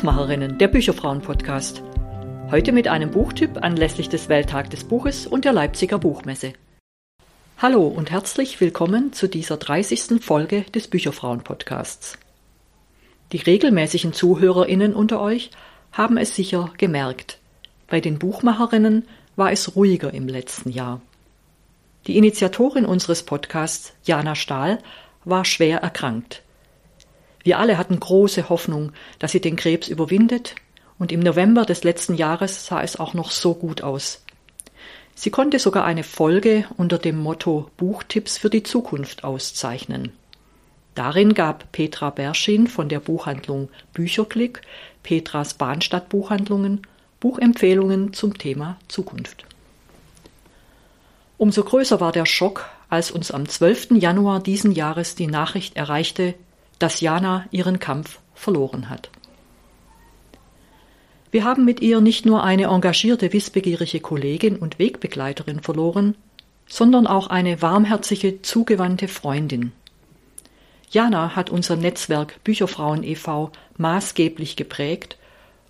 Buchmacherinnen, der Bücherfrauen-Podcast. Heute mit einem Buchtipp anlässlich des Welttag des Buches und der Leipziger Buchmesse. Hallo und herzlich willkommen zu dieser 30. Folge des Bücherfrauen-Podcasts. Die regelmäßigen ZuhörerInnen unter euch haben es sicher gemerkt. Bei den Buchmacherinnen war es ruhiger im letzten Jahr. Die Initiatorin unseres Podcasts, Jana Stahl, war schwer erkrankt. Wir alle hatten große Hoffnung, dass sie den Krebs überwindet, und im November des letzten Jahres sah es auch noch so gut aus. Sie konnte sogar eine Folge unter dem Motto Buchtipps für die Zukunft auszeichnen. Darin gab Petra Berschin von der Buchhandlung Bücherklick, Petras Bahnstadt Buchhandlungen, Buchempfehlungen zum Thema Zukunft. Umso größer war der Schock, als uns am 12. Januar diesen Jahres die Nachricht erreichte, dass Jana ihren Kampf verloren hat. Wir haben mit ihr nicht nur eine engagierte, wissbegierige Kollegin und Wegbegleiterin verloren, sondern auch eine warmherzige, zugewandte Freundin. Jana hat unser Netzwerk Bücherfrauen e.V. maßgeblich geprägt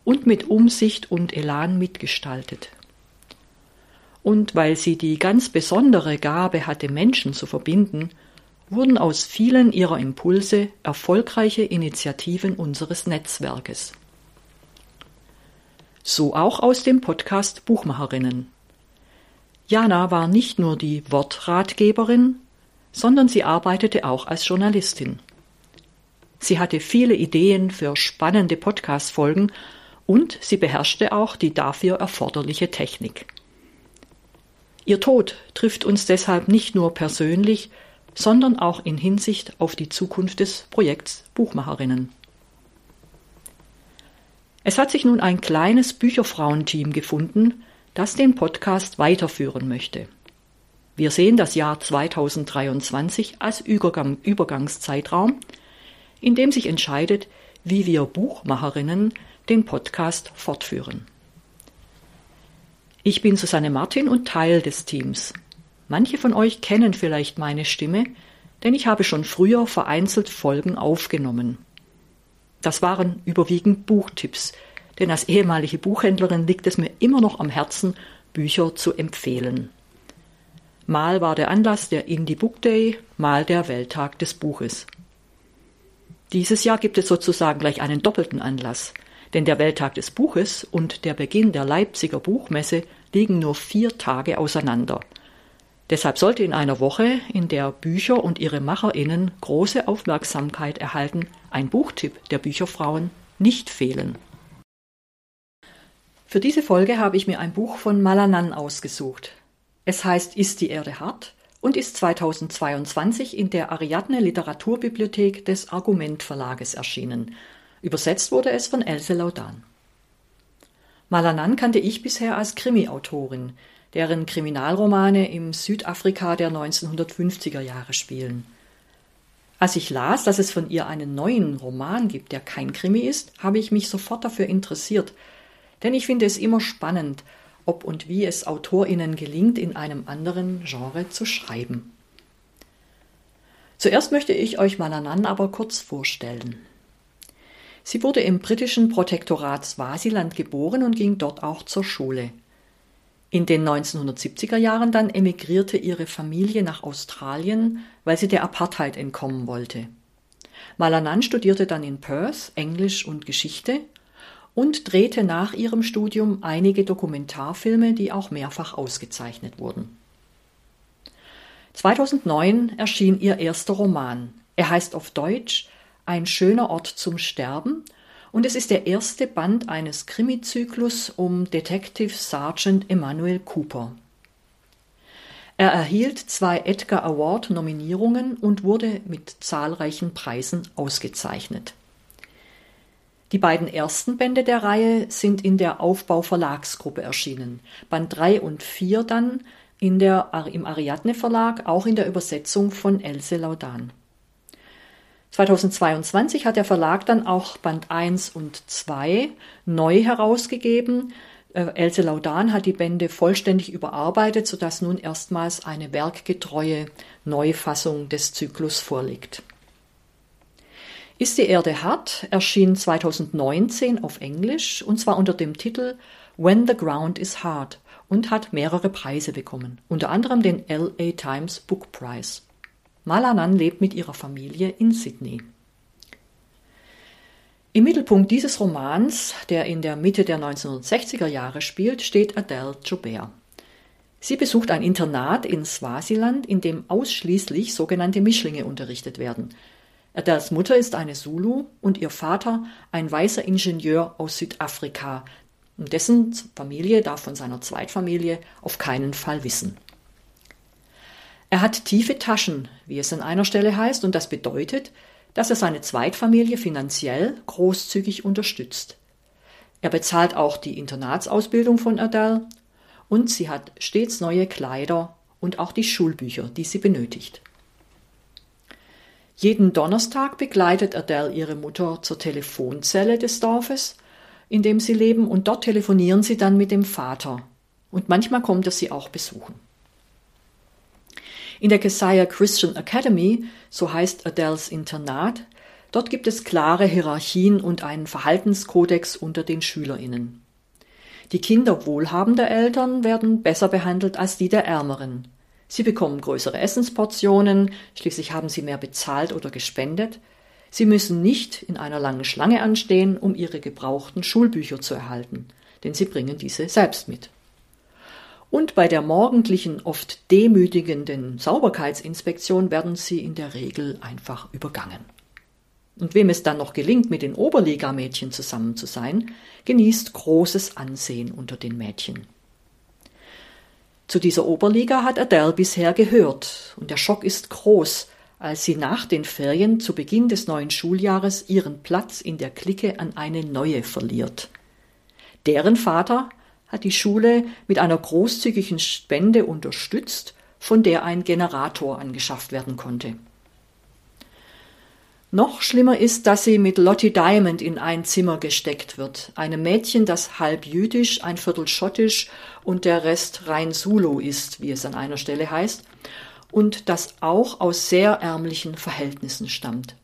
und mit Umsicht und Elan mitgestaltet. Und weil sie die ganz besondere Gabe hatte, Menschen zu verbinden, wurden aus vielen ihrer Impulse erfolgreiche Initiativen unseres Netzwerkes. So auch aus dem Podcast Buchmacherinnen. Jana war nicht nur die Wortratgeberin, sondern sie arbeitete auch als Journalistin. Sie hatte viele Ideen für spannende Podcast-Folgen und sie beherrschte auch die dafür erforderliche Technik. Ihr Tod trifft uns deshalb nicht nur persönlich, sondern auch in Hinsicht auf die Zukunft des Projekts Buchmacherinnen. Es hat sich nun ein kleines Bücherfrauenteam gefunden, das den Podcast weiterführen möchte. Wir sehen das Jahr 2023 als Übergang, Übergangszeitraum, in dem sich entscheidet, wie wir Buchmacherinnen den Podcast fortführen. Ich bin Susanne Martin und Teil des Teams. Manche von euch kennen vielleicht meine Stimme, denn ich habe schon früher vereinzelt Folgen aufgenommen. Das waren überwiegend Buchtipps, denn als ehemalige Buchhändlerin liegt es mir immer noch am Herzen, Bücher zu empfehlen. Mal war der Anlass der Indie Book Day, mal der Welttag des Buches. Dieses Jahr gibt es sozusagen gleich einen doppelten Anlass, denn der Welttag des Buches und der Beginn der Leipziger Buchmesse liegen nur vier Tage auseinander – Deshalb sollte in einer Woche, in der Bücher und ihre MacherInnen große Aufmerksamkeit erhalten, ein Buchtipp der Bücherfrauen nicht fehlen. Für diese Folge habe ich mir ein Buch von Malanan ausgesucht. Es heißt Ist die Erde hart und ist 2022 in der Ariadne Literaturbibliothek des Argument Verlages erschienen. Übersetzt wurde es von Else Laudan. Malanan kannte ich bisher als Krimi-Autorin deren Kriminalromane im Südafrika der 1950er Jahre spielen. Als ich las, dass es von ihr einen neuen Roman gibt, der kein Krimi ist, habe ich mich sofort dafür interessiert, denn ich finde es immer spannend, ob und wie es Autorinnen gelingt, in einem anderen Genre zu schreiben. Zuerst möchte ich euch Malanan aber kurz vorstellen. Sie wurde im britischen Protektorat Swasiland geboren und ging dort auch zur Schule. In den 1970er Jahren dann emigrierte ihre Familie nach Australien, weil sie der Apartheid entkommen wollte. Malanan studierte dann in Perth Englisch und Geschichte und drehte nach ihrem Studium einige Dokumentarfilme, die auch mehrfach ausgezeichnet wurden. 2009 erschien ihr erster Roman. Er heißt auf Deutsch Ein schöner Ort zum Sterben und es ist der erste Band eines Krimizyklus um Detective Sergeant Emanuel Cooper. Er erhielt zwei Edgar Award Nominierungen und wurde mit zahlreichen Preisen ausgezeichnet. Die beiden ersten Bände der Reihe sind in der Aufbau Verlagsgruppe erschienen, Band 3 und 4 dann in der, im Ariadne Verlag, auch in der Übersetzung von Else Laudan. 2022 hat der Verlag dann auch Band 1 und 2 neu herausgegeben. Äh, Else Laudan hat die Bände vollständig überarbeitet, sodass nun erstmals eine werkgetreue Neufassung des Zyklus vorliegt. Ist die Erde hart erschien 2019 auf Englisch und zwar unter dem Titel When the Ground is Hard und hat mehrere Preise bekommen, unter anderem den LA Times Book Prize. Malanan lebt mit ihrer Familie in Sydney. Im Mittelpunkt dieses Romans, der in der Mitte der 1960er Jahre spielt, steht Adele Joubert. Sie besucht ein Internat in Swasiland, in dem ausschließlich sogenannte Mischlinge unterrichtet werden. Adeles Mutter ist eine Zulu und ihr Vater ein weißer Ingenieur aus Südafrika. Dessen Familie darf von seiner Zweitfamilie auf keinen Fall wissen. Er hat tiefe Taschen, wie es an einer Stelle heißt, und das bedeutet, dass er seine Zweitfamilie finanziell großzügig unterstützt. Er bezahlt auch die Internatsausbildung von Adele und sie hat stets neue Kleider und auch die Schulbücher, die sie benötigt. Jeden Donnerstag begleitet Adele ihre Mutter zur Telefonzelle des Dorfes, in dem sie leben, und dort telefonieren sie dann mit dem Vater. Und manchmal kommt er sie auch besuchen. In der Kesia Christian Academy, so heißt Adeles Internat, dort gibt es klare Hierarchien und einen Verhaltenskodex unter den SchülerInnen. Die Kinder wohlhabender Eltern werden besser behandelt als die der ärmeren. Sie bekommen größere Essensportionen, schließlich haben sie mehr bezahlt oder gespendet. Sie müssen nicht in einer langen Schlange anstehen, um ihre gebrauchten Schulbücher zu erhalten, denn sie bringen diese selbst mit und bei der morgendlichen, oft demütigenden Sauberkeitsinspektion werden sie in der Regel einfach übergangen. Und wem es dann noch gelingt, mit den Oberligamädchen zusammen zu sein, genießt großes Ansehen unter den Mädchen. Zu dieser Oberliga hat Adele bisher gehört, und der Schock ist groß, als sie nach den Ferien zu Beginn des neuen Schuljahres ihren Platz in der Clique an eine neue verliert. Deren Vater hat die Schule mit einer großzügigen Spende unterstützt, von der ein Generator angeschafft werden konnte. Noch schlimmer ist, dass sie mit Lottie Diamond in ein Zimmer gesteckt wird, einem Mädchen, das halb jüdisch, ein Viertel schottisch und der Rest rein Zulu ist, wie es an einer Stelle heißt, und das auch aus sehr ärmlichen Verhältnissen stammt.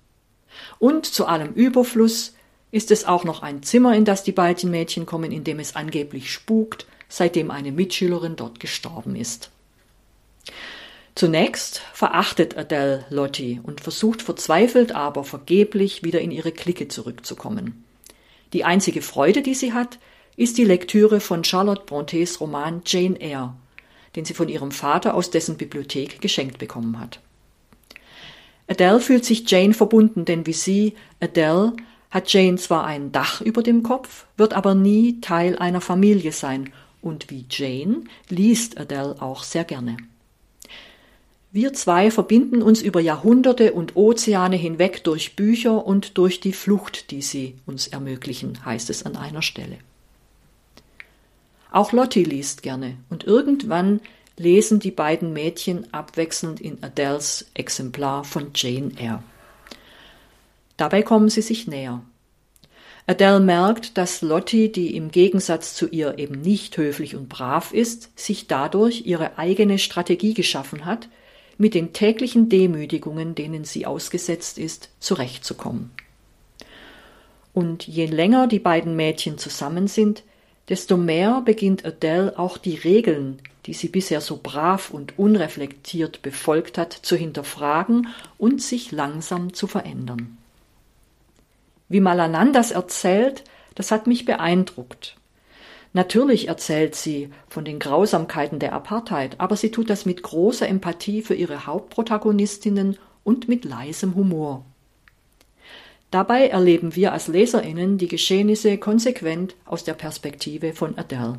Und zu allem Überfluss ist es auch noch ein Zimmer, in das die beiden Mädchen kommen, in dem es angeblich spukt, seitdem eine Mitschülerin dort gestorben ist. Zunächst verachtet Adele Lottie und versucht verzweifelt, aber vergeblich wieder in ihre Clique zurückzukommen. Die einzige Freude, die sie hat, ist die Lektüre von Charlotte Brontes Roman Jane Eyre, den sie von ihrem Vater aus dessen Bibliothek geschenkt bekommen hat. Adele fühlt sich Jane verbunden, denn wie sie, Adele, hat Jane zwar ein Dach über dem Kopf, wird aber nie Teil einer Familie sein, und wie Jane liest Adele auch sehr gerne. Wir zwei verbinden uns über Jahrhunderte und Ozeane hinweg durch Bücher und durch die Flucht, die sie uns ermöglichen, heißt es an einer Stelle. Auch Lottie liest gerne und irgendwann lesen die beiden Mädchen abwechselnd in Adeles Exemplar von Jane Eyre. Dabei kommen sie sich näher. Adele merkt, dass Lottie, die im Gegensatz zu ihr eben nicht höflich und brav ist, sich dadurch ihre eigene Strategie geschaffen hat, mit den täglichen Demütigungen, denen sie ausgesetzt ist, zurechtzukommen. Und je länger die beiden Mädchen zusammen sind, desto mehr beginnt Adele auch die Regeln, die sie bisher so brav und unreflektiert befolgt hat, zu hinterfragen und sich langsam zu verändern. Wie Malanan das erzählt, das hat mich beeindruckt. Natürlich erzählt sie von den Grausamkeiten der Apartheid, aber sie tut das mit großer Empathie für ihre Hauptprotagonistinnen und mit leisem Humor. Dabei erleben wir als Leserinnen die Geschehnisse konsequent aus der Perspektive von Adele.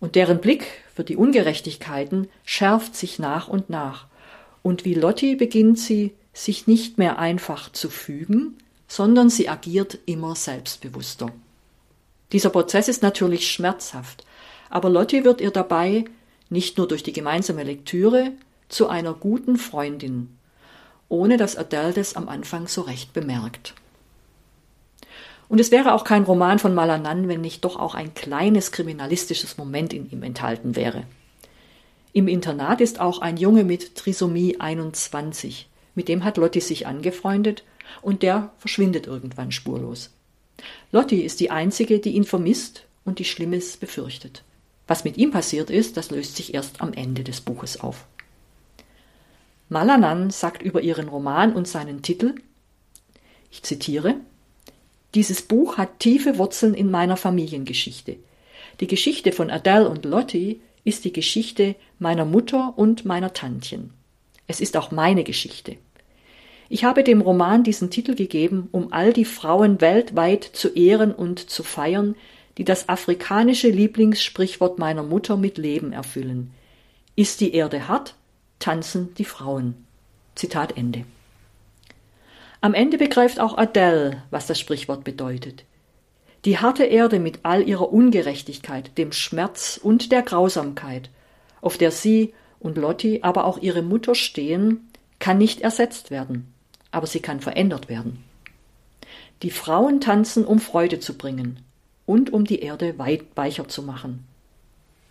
Und deren Blick für die Ungerechtigkeiten schärft sich nach und nach. Und wie Lotti beginnt sie, sich nicht mehr einfach zu fügen, sondern sie agiert immer selbstbewusster. Dieser Prozess ist natürlich schmerzhaft, aber Lotti wird ihr dabei, nicht nur durch die gemeinsame Lektüre, zu einer guten Freundin, ohne dass Adele das am Anfang so recht bemerkt. Und es wäre auch kein Roman von Malanan, wenn nicht doch auch ein kleines kriminalistisches Moment in ihm enthalten wäre. Im Internat ist auch ein Junge mit Trisomie 21. Mit dem hat Lotti sich angefreundet und der verschwindet irgendwann spurlos. Lotti ist die einzige, die ihn vermisst und die Schlimmes befürchtet. Was mit ihm passiert ist, das löst sich erst am Ende des Buches auf. Malanan sagt über ihren Roman und seinen Titel, ich zitiere, dieses Buch hat tiefe Wurzeln in meiner Familiengeschichte. Die Geschichte von Adele und Lottie ist die Geschichte meiner Mutter und meiner Tantchen. Es ist auch meine Geschichte. Ich habe dem Roman diesen Titel gegeben, um all die Frauen weltweit zu ehren und zu feiern, die das afrikanische Lieblingssprichwort meiner Mutter mit Leben erfüllen. Ist die Erde hart, tanzen die Frauen. Zitat Ende. Am Ende begreift auch Adele, was das Sprichwort bedeutet. Die harte Erde mit all ihrer Ungerechtigkeit, dem Schmerz und der Grausamkeit, auf der sie und Lotti, aber auch ihre Mutter stehen, kann nicht ersetzt werden, aber sie kann verändert werden. Die Frauen tanzen, um Freude zu bringen und um die Erde weit weicher zu machen.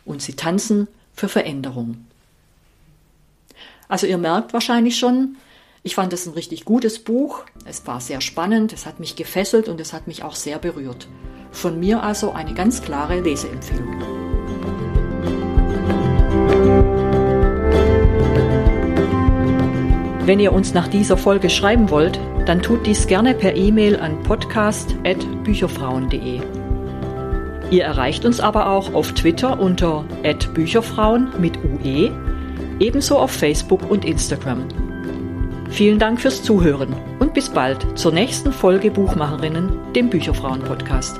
Und sie tanzen für Veränderung. Also ihr merkt wahrscheinlich schon, ich fand es ein richtig gutes Buch. Es war sehr spannend, es hat mich gefesselt und es hat mich auch sehr berührt. Von mir also eine ganz klare Leseempfehlung. Wenn ihr uns nach dieser Folge schreiben wollt, dann tut dies gerne per E-Mail an podcast.bücherfrauen.de. Ihr erreicht uns aber auch auf Twitter unter @bücherfrauen mit UE, ebenso auf Facebook und Instagram. Vielen Dank fürs Zuhören und bis bald zur nächsten Folge Buchmacherinnen, dem Bücherfrauen Podcast.